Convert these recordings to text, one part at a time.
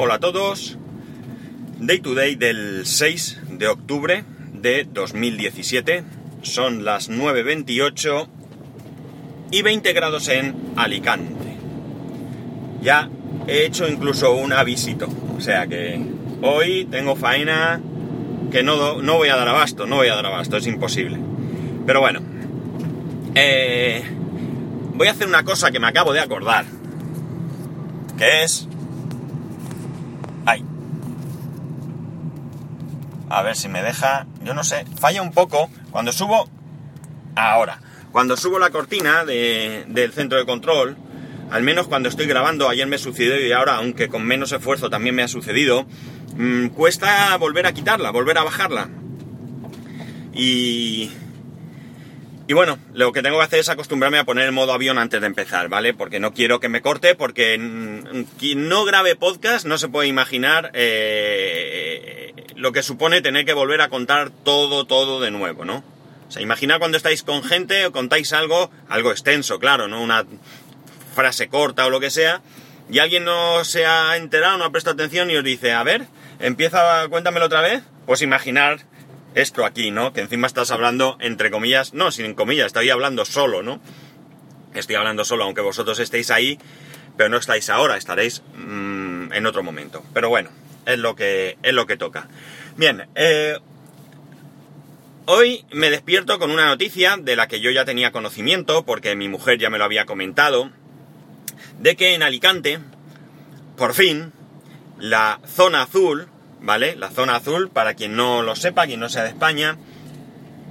Hola a todos. Day to day del 6 de octubre de 2017. Son las 9.28 y 20 grados en Alicante. Ya he hecho incluso un avisito. O sea que hoy tengo faena que no, no voy a dar abasto, no voy a dar abasto, es imposible. Pero bueno. Eh, voy a hacer una cosa que me acabo de acordar. Que es A ver si me deja. Yo no sé. Falla un poco. Cuando subo. Ahora. Cuando subo la cortina del centro de control. Al menos cuando estoy grabando. Ayer me sucedió y ahora, aunque con menos esfuerzo también me ha sucedido. Mm, cuesta volver a quitarla, volver a bajarla. Y. Y bueno, lo que tengo que hacer es acostumbrarme a poner el modo avión antes de empezar, ¿vale? Porque no quiero que me corte, porque quien no grabe podcast no se puede imaginar eh, lo que supone tener que volver a contar todo, todo de nuevo, ¿no? O sea, imagina cuando estáis con gente o contáis algo, algo extenso, claro, ¿no? Una frase corta o lo que sea, y alguien no se ha enterado, no ha prestado atención y os dice, a ver, empieza, cuéntamelo otra vez. Pues imaginar esto aquí, ¿no? Que encima estás hablando, entre comillas, no, sin comillas, estoy hablando solo, ¿no? Estoy hablando solo, aunque vosotros estéis ahí, pero no estáis ahora, estaréis mm, en otro momento. Pero bueno, es lo que, es lo que toca. Bien, eh, hoy me despierto con una noticia de la que yo ya tenía conocimiento, porque mi mujer ya me lo había comentado, de que en Alicante, por fin, la zona azul, ¿vale? La zona azul, para quien no lo sepa, quien no sea de España,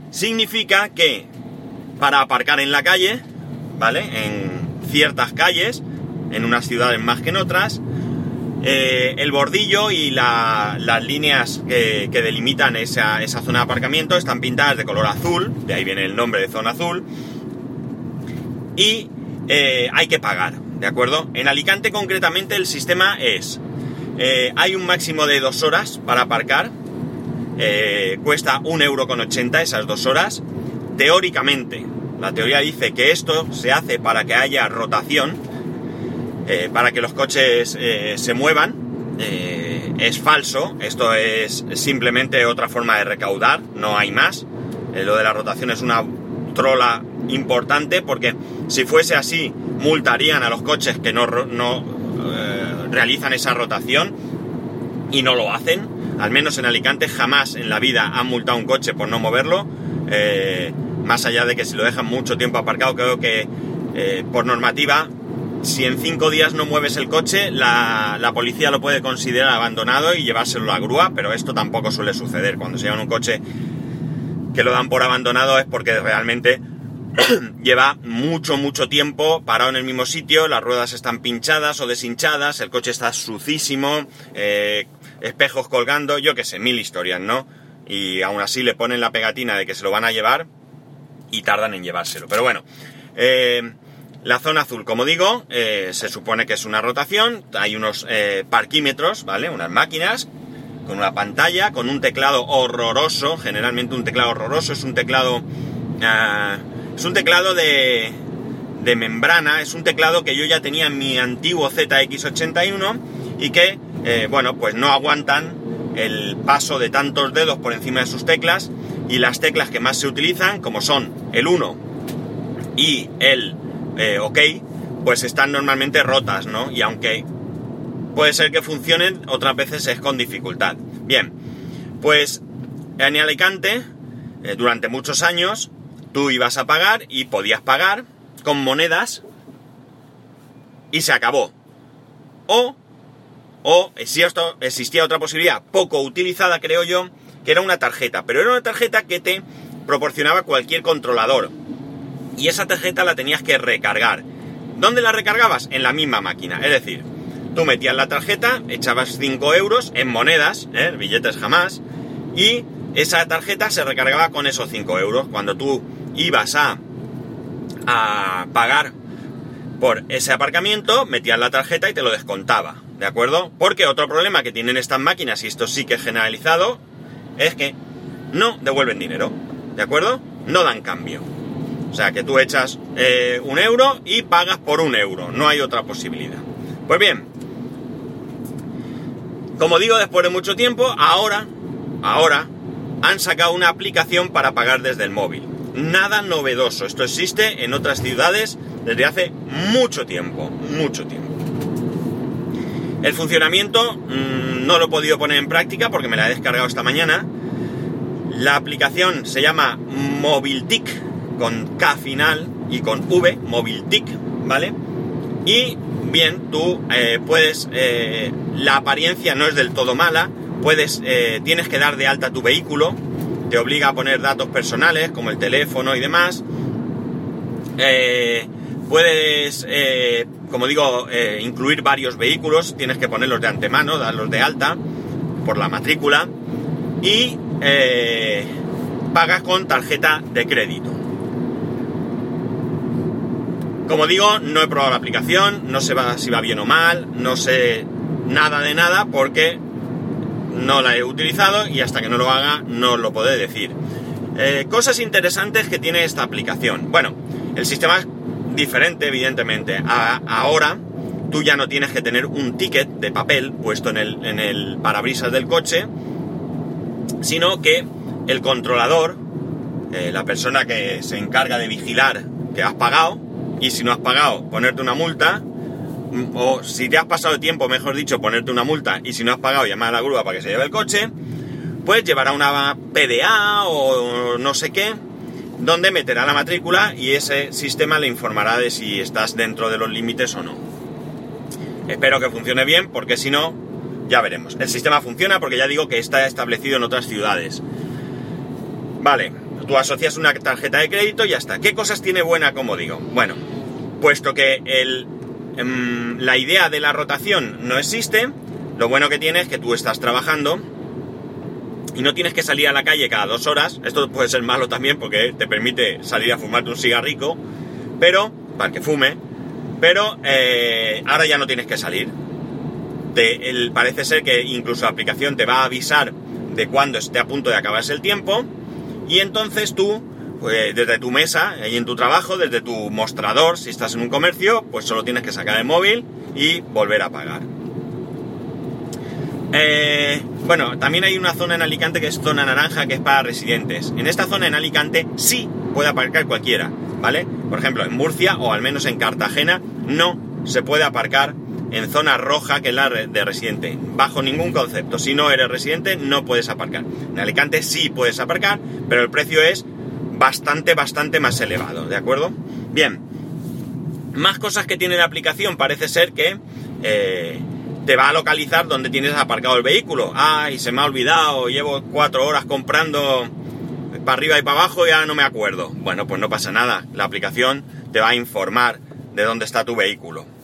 significa que para aparcar en la calle, ¿vale? En ciertas calles, en unas ciudades más que en otras, eh, el bordillo y las líneas que, delimitan esa, zona de aparcamiento están pintadas de color azul, de ahí viene el nombre de zona azul, y eh, hay que pagar, ¿de acuerdo? En Alicante concretamente el sistema es eh, hay un máximo de dos horas para aparcar. Cuesta un euro con esas dos horas. Teóricamente, la teoría dice que esto se hace para que haya rotación, eh, para que los coches se muevan. es falso, esto es simplemente otra forma de recaudar, no hay más. lo de la rotación es una trola importante porque si fuese así multarían a los coches que no, no realizan esa rotación y no lo hacen. Al menos en Alicante jamás en la vida han multado un coche por no moverlo. Eh, más allá de que si lo dejan mucho tiempo aparcado, creo que eh, por normativa, si en cinco días no mueves el coche, la, policía lo puede considerar abandonado y llevárselo a grúa, pero esto tampoco suele suceder. Cuando se llevan un coche que lo dan por abandonado es porque realmente lleva mucho, mucho tiempo parado en el mismo sitio, las ruedas están pinchadas o deshinchadas, el coche está sucísimo, eh, espejos colgando, yo qué sé, mil historias, ¿no? Y aún así le ponen la pegatina de que se lo van a llevar y tardan en llevárselo. Pero bueno, eh, la zona azul, como digo, eh, se supone que es una rotación, hay unos parquímetros, ¿vale? Unas máquinas con una pantalla, con un teclado horroroso, generalmente un teclado horroroso, es un teclado... Ah, es un teclado de, de membrana, es un teclado que yo ya tenía en mi antiguo ZX81 y que, eh, bueno, pues no aguantan el paso de tantos dedos por encima de sus teclas. Y las teclas que más se utilizan, como son el 1 y el eh, OK, pues están normalmente rotas, ¿no? Y aunque puede ser que funcionen, otras veces es con dificultad. Bien, pues en Alicante, eh, durante muchos años, Tú ibas a pagar y podías pagar con monedas y se acabó. O, o existía otra posibilidad, poco utilizada creo yo, que era una tarjeta, pero era una tarjeta que te proporcionaba cualquier controlador. Y esa tarjeta la tenías que recargar. ¿Dónde la recargabas? En la misma máquina. Es decir, tú metías la tarjeta, echabas 5 euros en monedas, ¿eh? billetes jamás, y esa tarjeta se recargaba con esos 5 euros. Cuando tú ibas a, a pagar por ese aparcamiento, metías la tarjeta y te lo descontaba, ¿de acuerdo? Porque otro problema que tienen estas máquinas, y esto sí que es generalizado, es que no devuelven dinero, ¿de acuerdo? No dan cambio. O sea, que tú echas eh, un euro y pagas por un euro, no hay otra posibilidad. Pues bien, Como digo, después de mucho tiempo, ahora, ahora, han sacado una aplicación para pagar desde el móvil. Nada novedoso. Esto existe en otras ciudades desde hace mucho tiempo, mucho tiempo. El funcionamiento mmm, no lo he podido poner en práctica porque me la he descargado esta mañana. La aplicación se llama Mobiltic con K final y con V, Mobiltic, ¿vale? Y bien, tú eh, puedes, eh, la apariencia no es del todo mala, puedes, eh, tienes que dar de alta tu vehículo, te obliga a poner datos personales como el teléfono y demás. puedes, como digo, incluir varios vehículos, tienes que ponerlos de antemano, darlos de alta por la matrícula y pagas con tarjeta de crédito. Como digo, no he probado la aplicación, no sé si va bien o mal, no sé nada de nada porque no la he utilizado y hasta que no lo haga no lo podré decir. Eh, cosas interesantes que tiene esta aplicación. Bueno, el sistema es diferente, evidentemente. ahora tú ya no tienes que tener un ticket de papel puesto en el, en el parabrisas del coche, sino que el controlador, eh, la persona que se encarga de vigilar que has pagado, y si no has pagado, ponerte una multa, mm, o si te has pasado de tiempo, mejor dicho, ponerte una multa, y si no has pagado, llamar a la grúa para que se lleve el coche, pues llevará una PDA o no sé qué, donde meterá la matrícula y ese sistema le informará de si estás dentro de los límites o no. Espero que funcione bien, porque si no, ya veremos. El sistema funciona porque ya digo que está establecido en otras ciudades. Vale, tú asocias una tarjeta de crédito y ya está. ¿Qué cosas tiene buena, como digo? Bueno, puesto que el, em, la idea de la rotación no existe, lo bueno que tiene es que tú estás trabajando y no tienes que salir a la calle cada dos horas. Esto puede ser malo también porque te permite salir a fumarte un cigarrico, pero, para que fume, pero eh, ahora ya no tienes que salir. parece ser que incluso la aplicación te va a avisar de cuando esté a punto de acabarse el tiempo y entonces tú, pues, desde tu mesa, ahí en tu trabajo, desde tu mostrador, si estás en un comercio, pues solo tienes que sacar el móvil y volver a pagar. Eh, bueno, también hay una zona en Alicante que es zona naranja, que es para residentes. En esta zona en Alicante sí puede aparcar cualquiera, ¿vale? Por ejemplo, en Murcia o al menos en Cartagena no se puede aparcar en zona roja, que es la de residente. Bajo ningún concepto. Si no eres residente, no puedes aparcar. En Alicante sí puedes aparcar, pero el precio es bastante, bastante más elevado, ¿de acuerdo? Bien. Más cosas que tiene la aplicación. Parece ser que eh, te va a localizar donde tienes aparcado el vehículo. Ay, se me ha olvidado, llevo cuatro horas comprando para arriba y para abajo y ahora no me acuerdo. Bueno, pues no pasa nada. La aplicación te va a informar de dónde está tu vehículo.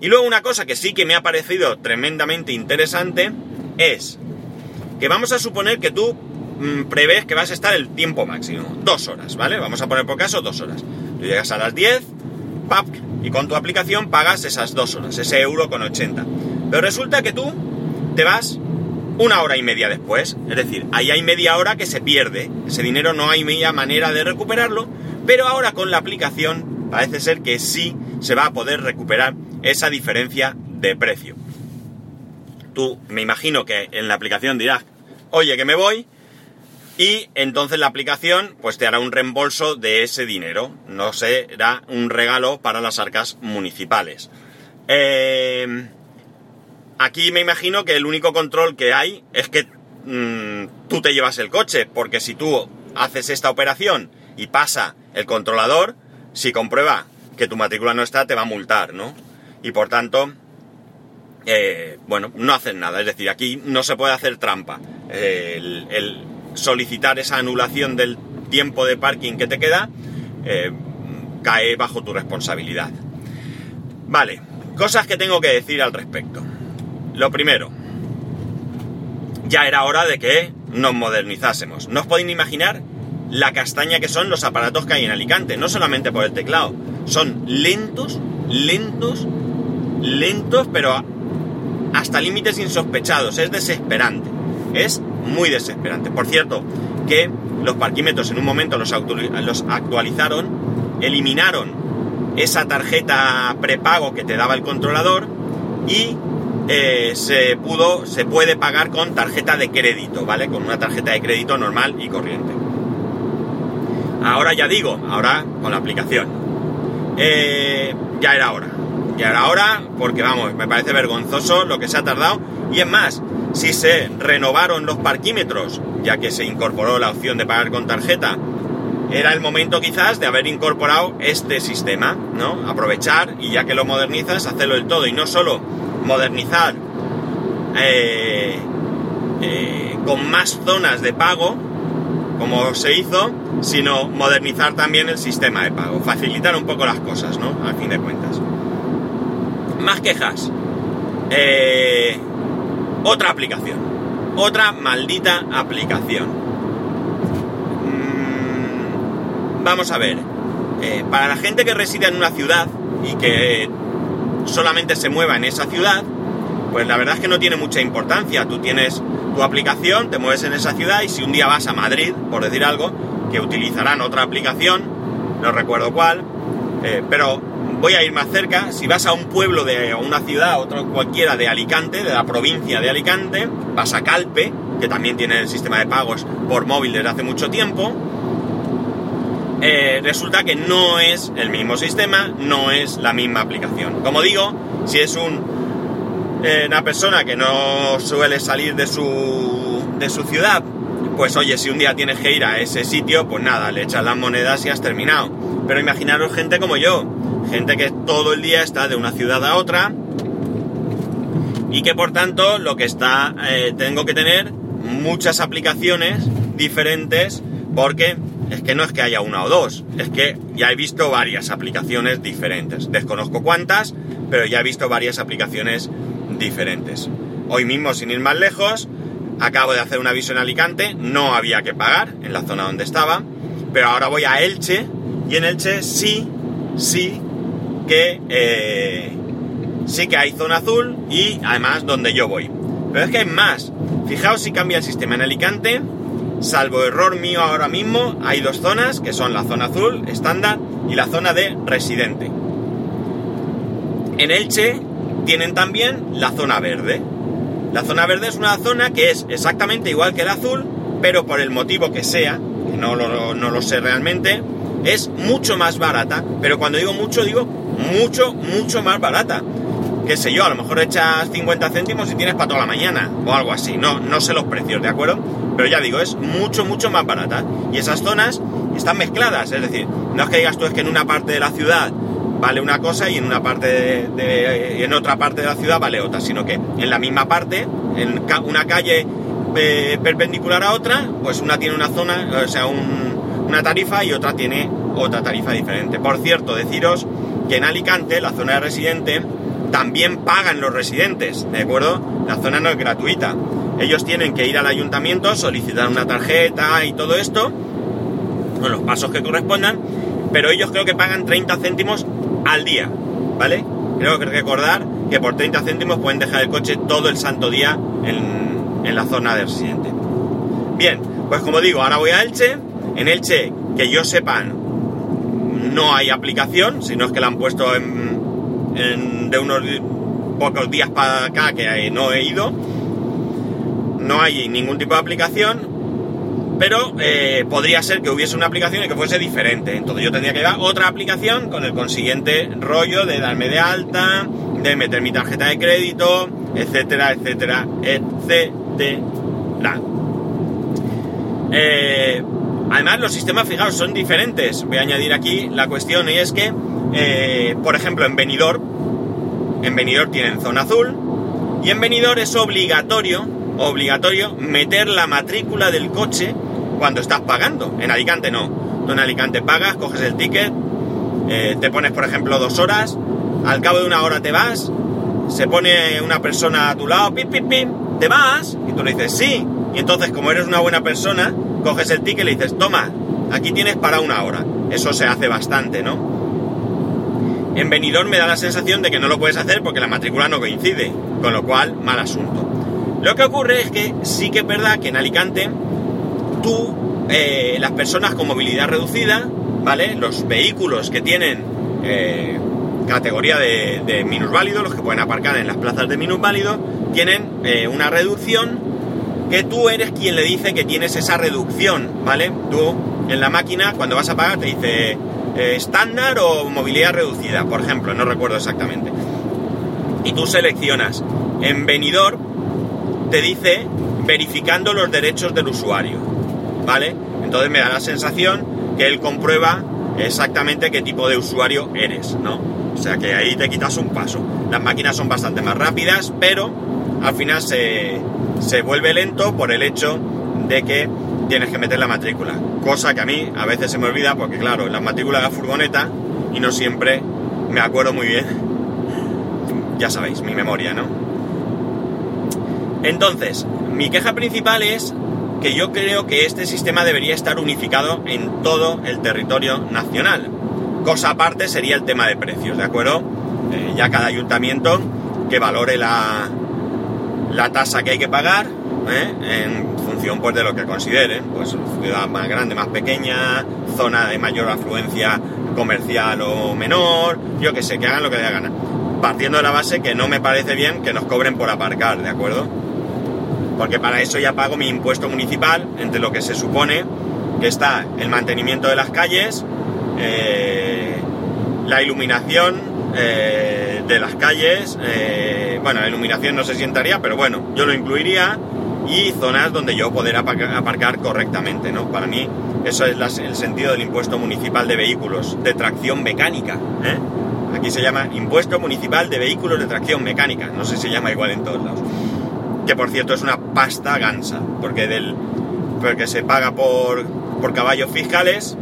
Y luego una cosa que sí que me ha parecido tremendamente interesante es que vamos a suponer que tú mm, prevés que vas a estar el tiempo máximo, dos horas, ¿vale? Vamos a poner por caso dos horas. Tú llegas a las 10, ¡pap! y con tu aplicación pagas esas dos horas, ese euro con 80. Pero resulta que tú te vas una hora y media después, es decir, ahí hay media hora que se pierde, ese dinero no hay media manera de recuperarlo, pero ahora con la aplicación parece ser que sí se va a poder recuperar esa diferencia de precio. Tú me imagino que en la aplicación dirás, oye que me voy, y entonces la aplicación pues te hará un reembolso de ese dinero, no será un regalo para las arcas municipales. Eh, aquí me imagino que el único control que hay es que mm, tú te llevas el coche, porque si tú haces esta operación y pasa el controlador, si comprueba que tu matrícula no está, te va a multar, ¿no? Y por tanto, eh, bueno, no hacen nada. Es decir, aquí no se puede hacer trampa. el, solicitar esa anulación del tiempo de parking que te queda eh, cae bajo tu responsabilidad. Vale, cosas que tengo que decir al respecto. Lo primero, ya era hora de que nos modernizásemos. No os podéis imaginar la castaña que son los aparatos que hay en Alicante, no solamente por el teclado, son lentos, lentos, lentos, pero hasta límites insospechados. Es desesperante. Es muy desesperante. Por cierto, que los parquímetros en un momento los, actualizaron, eliminaron esa tarjeta prepago que te daba el controlador y eh, se pudo, se puede pagar con tarjeta de crédito, ¿vale? Con una tarjeta de crédito normal y corriente. Ahora ya digo, ahora con la aplicación. Eh, ya era hora. Ya era hora porque vamos, me parece vergonzoso lo que se ha tardado. Y es más, si se renovaron los parquímetros, ya que se incorporó la opción de pagar con tarjeta, era el momento quizás de haber incorporado este sistema, ¿no? Aprovechar y ya que lo modernizas, hacerlo del todo y no solo modernizar eh, eh, con más zonas de pago, como se hizo, sino modernizar también el sistema de pago, facilitar un poco las cosas, ¿no? Al fin de cuentas. Más quejas. Eh, otra aplicación. Otra maldita aplicación. Mm, vamos a ver. Eh, para la gente que reside en una ciudad y que solamente se mueva en esa ciudad, pues la verdad es que no tiene mucha importancia. Tú tienes tu aplicación, te mueves en esa ciudad y si un día vas a Madrid, por decir algo, que utilizarán otra aplicación, no recuerdo cuál, eh, pero voy a ir más cerca, si vas a un pueblo de una ciudad, otra cualquiera de Alicante, de la provincia de Alicante, vas a Calpe, que también tiene el sistema de pagos por móvil desde hace mucho tiempo, eh, resulta que no es el mismo sistema, no es la misma aplicación. Como digo, si es un, eh, una persona que no suele salir de su, de su ciudad, pues oye, si un día tienes que ir a ese sitio, pues nada, le echas las monedas y has terminado. Pero imaginaros gente como yo, gente que todo el día está de una ciudad a otra y que por tanto lo que está, eh, tengo que tener muchas aplicaciones diferentes porque es que no es que haya una o dos, es que ya he visto varias aplicaciones diferentes. Desconozco cuántas, pero ya he visto varias aplicaciones diferentes. Hoy mismo, sin ir más lejos, acabo de hacer un aviso en Alicante, no había que pagar en la zona donde estaba, pero ahora voy a Elche y en Elche sí, sí que eh, sí que hay zona azul y además donde yo voy. Pero es que hay más. Fijaos si cambia el sistema en Alicante, salvo error mío ahora mismo, hay dos zonas que son la zona azul estándar y la zona de residente. En Elche tienen también la zona verde. La zona verde es una zona que es exactamente igual que el azul, pero por el motivo que sea, que no lo, no lo sé realmente, es mucho más barata. Pero cuando digo mucho, digo mucho, mucho más barata. Qué sé yo, a lo mejor echas 50 céntimos y tienes para toda la mañana, o algo así. No, no sé los precios, ¿de acuerdo? Pero ya digo, es mucho, mucho más barata. Y esas zonas están mezcladas, es decir, no es que digas tú es que en una parte de la ciudad vale una cosa y en una parte de, en otra parte de la ciudad vale otra, sino que en la misma parte, en una calle eh, perpendicular a otra, pues una tiene una zona, o sea, una tarifa y otra tiene otra tarifa diferente. Por cierto, deciros que en Alicante, la zona de residente, también pagan los residentes, ¿de acuerdo? La zona no es gratuita. Ellos tienen que ir al ayuntamiento, solicitar una tarjeta y todo esto, con los pasos que correspondan, pero ellos creo que pagan 30 céntimos al día, ¿vale? Creo que recordar que por 30 céntimos pueden dejar el coche todo el santo día en, en la zona de residente. Bien, pues como digo, ahora voy a Elche. En Elche, que yo sepan, no hay aplicación, sino es que la han puesto en, de unos pocos días para acá que no he ido. No hay ningún tipo de aplicación pero eh, podría ser que hubiese una aplicación y que fuese diferente. Entonces yo tendría que llevar otra aplicación con el consiguiente rollo de darme de alta, de meter mi tarjeta de crédito, etcétera, etcétera, etcétera. Eh, además los sistemas, fijaos, son diferentes. Voy a añadir aquí la cuestión y es que, eh, por ejemplo, en Benidorm, en Benidorm tienen zona azul y en Benidorm es obligatorio, obligatorio meter la matrícula del coche cuando estás pagando. En Alicante no. Tú en Alicante pagas, coges el ticket, eh, te pones por ejemplo dos horas, al cabo de una hora te vas, se pone una persona a tu lado, pim, pim, pim, te vas, y tú le dices sí. Y entonces como eres una buena persona, coges el ticket y le dices, toma, aquí tienes para una hora. Eso se hace bastante, ¿no? En Benidorm me da la sensación de que no lo puedes hacer porque la matrícula no coincide, con lo cual, mal asunto. Lo que ocurre es que sí que es verdad que en Alicante tú, eh, las personas con movilidad reducida, ¿vale? Los vehículos que tienen, eh, categoría de, de minusválidos, los que pueden aparcar en las plazas de minusválidos, tienen eh, una reducción que tú eres quien le dice que tienes esa reducción, ¿vale? Tú en la máquina cuando vas a pagar te dice eh, estándar o movilidad reducida, por ejemplo, no recuerdo exactamente. Y tú seleccionas. En venidor te dice verificando los derechos del usuario, ¿vale? Entonces me da la sensación que él comprueba exactamente qué tipo de usuario eres, ¿no? O sea que ahí te quitas un paso. Las máquinas son bastante más rápidas, pero al final se, se vuelve lento por el hecho de que tienes que meter la matrícula. Cosa que a mí a veces se me olvida porque claro, la matrícula de la furgoneta y no siempre me acuerdo muy bien. Ya sabéis, mi memoria, ¿no? Entonces, mi queja principal es que yo creo que este sistema debería estar unificado en todo el territorio nacional. Cosa aparte sería el tema de precios, ¿de acuerdo? Eh, ya cada ayuntamiento que valore la, la tasa que hay que pagar ¿eh? en función pues, de lo que consideren, pues ciudad más grande, más pequeña, zona de mayor afluencia comercial o menor, yo que sé, que hagan lo que les gana. Partiendo de la base que no me parece bien que nos cobren por aparcar, ¿de acuerdo? Porque para eso ya pago mi impuesto municipal, entre lo que se supone que está el mantenimiento de las calles, eh, la iluminación eh, de las calles, eh, bueno, la iluminación no se sientaría, pero bueno, yo lo incluiría y zonas donde yo poder aparcar, correctamente, ¿no? Para mí eso es el sentido del impuesto municipal de vehículos de tracción mecánica, Aquí se llama impuesto municipal de vehículos de tracción mecánica, no sé si se llama igual en todos lados que por cierto es una pasta gansa, porque, del, porque se paga por, por caballos fiscales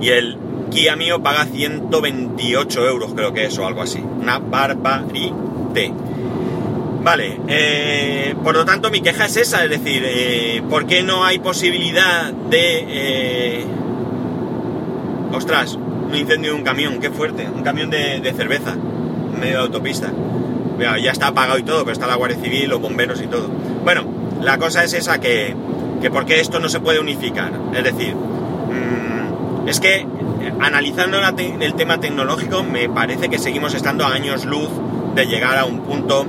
y el Kia mío paga 128 euros, creo que es, o algo así. Una barbaridad. Vale, eh, por lo tanto mi queja es esa, es decir, eh, ¿por qué no hay posibilidad de... Eh, ostras, un incendio de un camión, qué fuerte, un camión de, cerveza, en medio de autopista ya está apagado y todo, pero está la Guardia Civil, los bomberos y todo. Bueno, la cosa es esa que, que ¿por qué esto no se puede unificar? Es decir, mm, es que analizando el tema tecnológico me parece que seguimos estando a años luz de llegar a un punto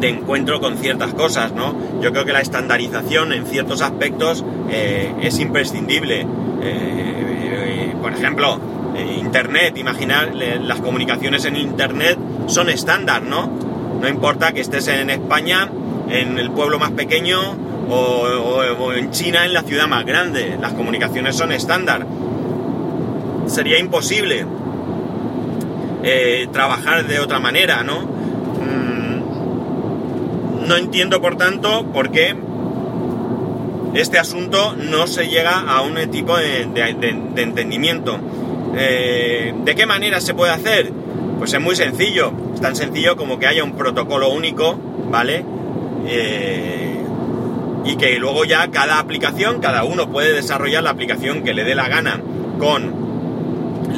de encuentro con ciertas cosas, ¿no? Yo creo que la estandarización en ciertos aspectos eh, es imprescindible. Eh, eh, por ejemplo, Internet, imaginar las comunicaciones en Internet son estándar, ¿no? No importa que estés en España, en el pueblo más pequeño o, en China, en la ciudad más grande. Las comunicaciones son estándar. Sería imposible eh, trabajar de otra manera, ¿no? Mm, no entiendo, por tanto, por qué este asunto no se llega a un tipo de, entendimiento. Eh, ¿De qué manera se puede hacer? Pues es muy sencillo, es tan sencillo como que haya un protocolo único, ¿vale? Eh, y que luego ya cada aplicación, cada uno puede desarrollar la aplicación que le dé la gana con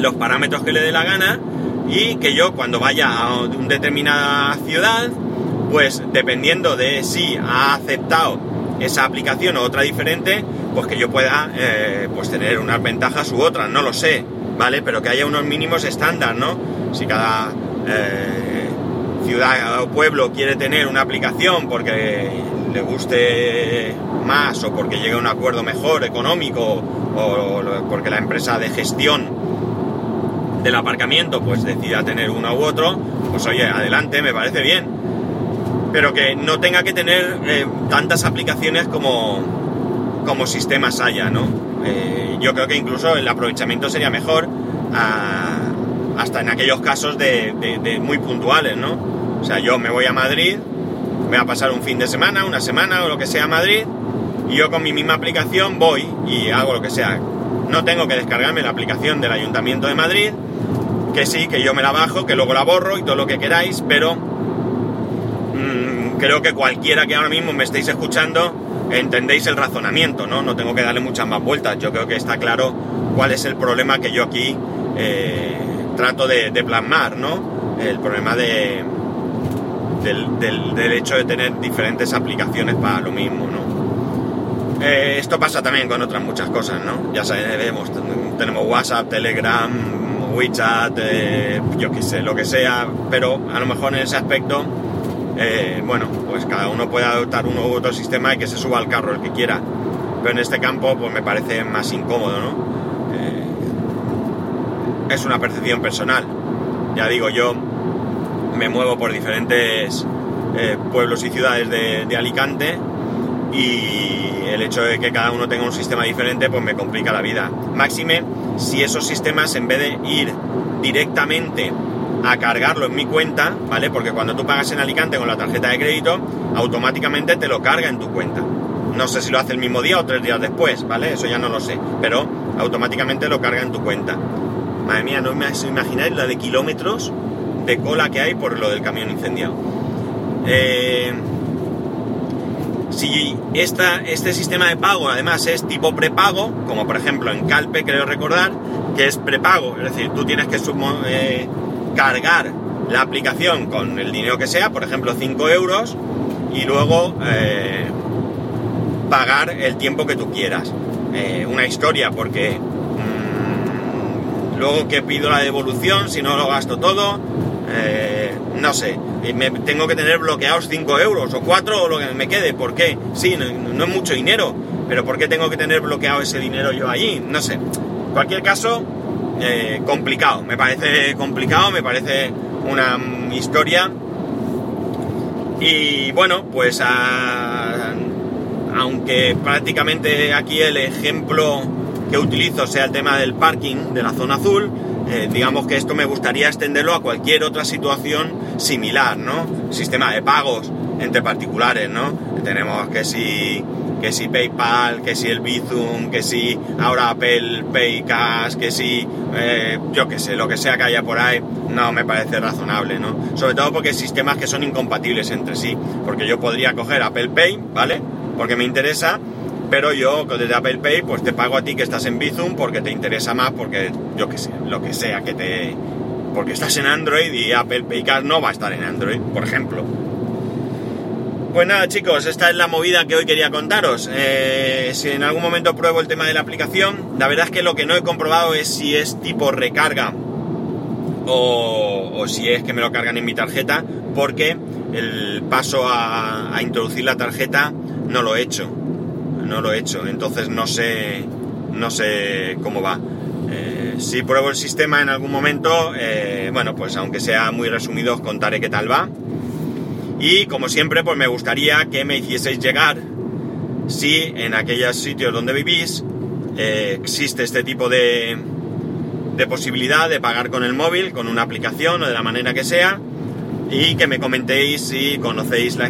los parámetros que le dé la gana y que yo cuando vaya a una determinada ciudad, pues dependiendo de si ha aceptado esa aplicación o otra diferente, pues que yo pueda eh, pues tener unas ventajas u otras, no lo sé, ¿vale? Pero que haya unos mínimos estándar, ¿no? si cada eh, ciudad o pueblo quiere tener una aplicación porque le guste más o porque llegue a un acuerdo mejor económico o, porque la empresa de gestión del aparcamiento pues decida tener uno u otro, pues oye, adelante, me parece bien. Pero que no tenga que tener eh, tantas aplicaciones como, como sistemas haya, ¿no? Eh, yo creo que incluso el aprovechamiento sería mejor a, hasta en aquellos casos de, muy puntuales, ¿no? O sea, yo me voy a Madrid, voy a pasar un fin de semana, una semana o lo que sea a Madrid, y yo con mi misma aplicación voy y hago lo que sea. No tengo que descargarme la aplicación del Ayuntamiento de Madrid, que sí, que yo me la bajo, que luego la borro y todo lo que queráis, pero mm, creo que cualquiera que ahora mismo me estéis escuchando entendéis el razonamiento, ¿no? No tengo que darle muchas más vueltas. Yo creo que está claro cuál es el problema que yo aquí eh, trato de, plasmar, ¿no? El problema de, del, hecho de tener diferentes aplicaciones para lo mismo, ¿no? Eh, esto pasa también con otras muchas cosas, ¿no? Ya sabemos, tenemos WhatsApp, Telegram, WeChat, eh, yo qué sé, lo que sea, pero a lo mejor en ese aspecto, eh, bueno, pues cada uno puede adoptar uno u otro sistema y que se suba al carro el que quiera. Pero en este campo, pues me parece más incómodo, ¿no? es una percepción personal. Ya digo, yo me muevo por diferentes pueblos y ciudades de Alicante y el hecho de que cada uno tenga un sistema diferente pues me complica la vida. Máxime si esos sistemas en vez de ir directamente a cargarlo en mi cuenta, ¿vale? Porque cuando tú pagas en Alicante con la tarjeta de crédito, automáticamente te lo carga en tu cuenta. No sé si lo hace el mismo día o tres días después, ¿vale? Eso ya no lo sé, pero automáticamente lo carga en tu cuenta. Madre mía, no me imagináis la de kilómetros de cola que hay por lo del camión incendiado. Eh, si este sistema de pago además es tipo prepago, como por ejemplo en Calpe creo recordar, que es prepago, es decir, tú tienes que eh, cargar la aplicación con el dinero que sea, por ejemplo 5 euros, y luego eh, pagar el tiempo que tú quieras. Eh, una historia porque mm, luego que pido la devolución, si no lo gasto todo, no sé, me tengo que tener bloqueados 5 euros o 4 o lo que me quede. ¿Por qué? Sí, no, es mucho dinero, pero ¿por qué tengo que tener bloqueado ese dinero yo allí? No sé. En cualquier caso, eh, complicado. Me parece complicado, me parece una historia. Y bueno, pues aunque prácticamente aquí el ejemplo que utilizo sea el tema del parking de la zona azul, eh, digamos que esto me gustaría extenderlo a cualquier otra situación similar, ¿no? Sistema de pagos entre particulares, ¿no? Tenemos que si, que si PayPal, que si el Bizum, que si ahora Apple Pay Cash, que si, eh, yo qué sé, lo que sea que haya por ahí, no me parece razonable, ¿no? Sobre todo porque sistemas que son incompatibles entre sí, porque yo podría coger Apple Pay, ¿vale? Porque me interesa, pero yo desde Apple Pay pues te pago a ti que estás en Bizum porque te interesa más, porque yo qué sé, lo que sea que te... Porque estás en Android y Apple Pay no va a estar en Android, por ejemplo. Pues nada chicos, esta es la movida que hoy quería contaros. Eh, si en algún momento pruebo el tema de la aplicación, la verdad es que lo que no he comprobado es si es tipo recarga o, si es que me lo cargan en mi tarjeta, porque el paso a introducir la tarjeta no lo he hecho no lo he hecho, entonces no sé, no sé cómo va. Si pruebo el sistema en algún momento, eh, bueno, pues aunque sea muy resumido, os contaré qué tal va. Y como siempre, pues me gustaría que me hicieseis llegar si en aquellos sitios donde vivís eh, existe este tipo de, de posibilidad de pagar con el móvil, con una aplicación o de la manera que sea, y que me comentéis si conocéis la,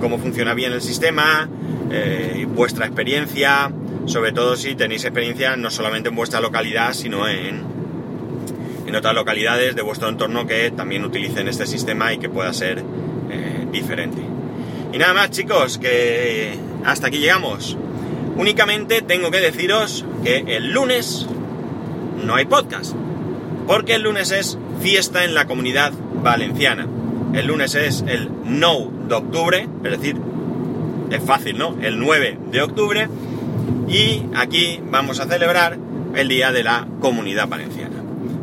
cómo funciona bien el sistema, eh, vuestra experiencia, sobre todo si tenéis experiencia no solamente en vuestra localidad, sino en, en otras localidades de vuestro entorno que también utilicen este sistema y que pueda ser eh, diferente. Y nada más chicos, que hasta aquí llegamos. Únicamente tengo que deciros que el lunes no hay podcast, porque el lunes es fiesta en la comunidad valenciana. El lunes es el no de octubre, es decir, es fácil, ¿no? El 9 de octubre y aquí vamos a celebrar el Día de la Comunidad Valenciana.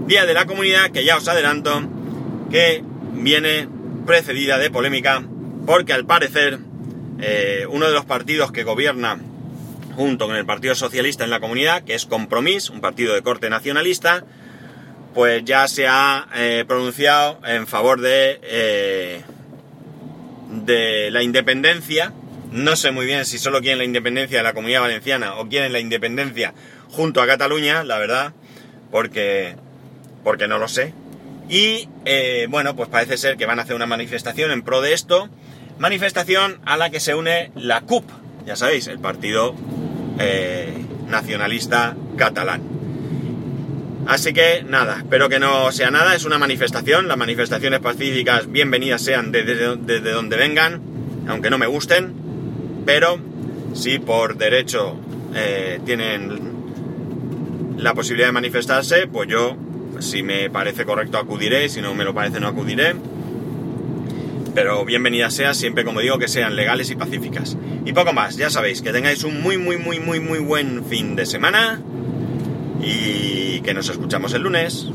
Día de la Comunidad que ya os adelanto que viene precedida de polémica porque al parecer eh, uno de los partidos que gobierna junto con el Partido Socialista en la comunidad, que es Compromís, un partido de corte nacionalista, pues ya se ha eh, pronunciado en favor de, eh, de la independencia no sé muy bien si solo quieren la independencia de la comunidad valenciana o quieren la independencia junto a Cataluña, la verdad, porque, porque no lo sé. Y eh, bueno, pues parece ser que van a hacer una manifestación en pro de esto, manifestación a la que se une la CUP, ya sabéis, el partido eh, nacionalista catalán. Así que nada, espero que no sea nada, es una manifestación, las manifestaciones pacíficas bienvenidas sean desde, desde donde vengan, aunque no me gusten, pero si por derecho eh, tienen la posibilidad de manifestarse, pues yo, si me parece correcto, acudiré, si no me lo parece, no acudiré. Pero bienvenida sea, siempre como digo, que sean legales y pacíficas. Y poco más, ya sabéis, que tengáis un muy, muy, muy, muy, muy buen fin de semana. y que nos escuchamos el lunes.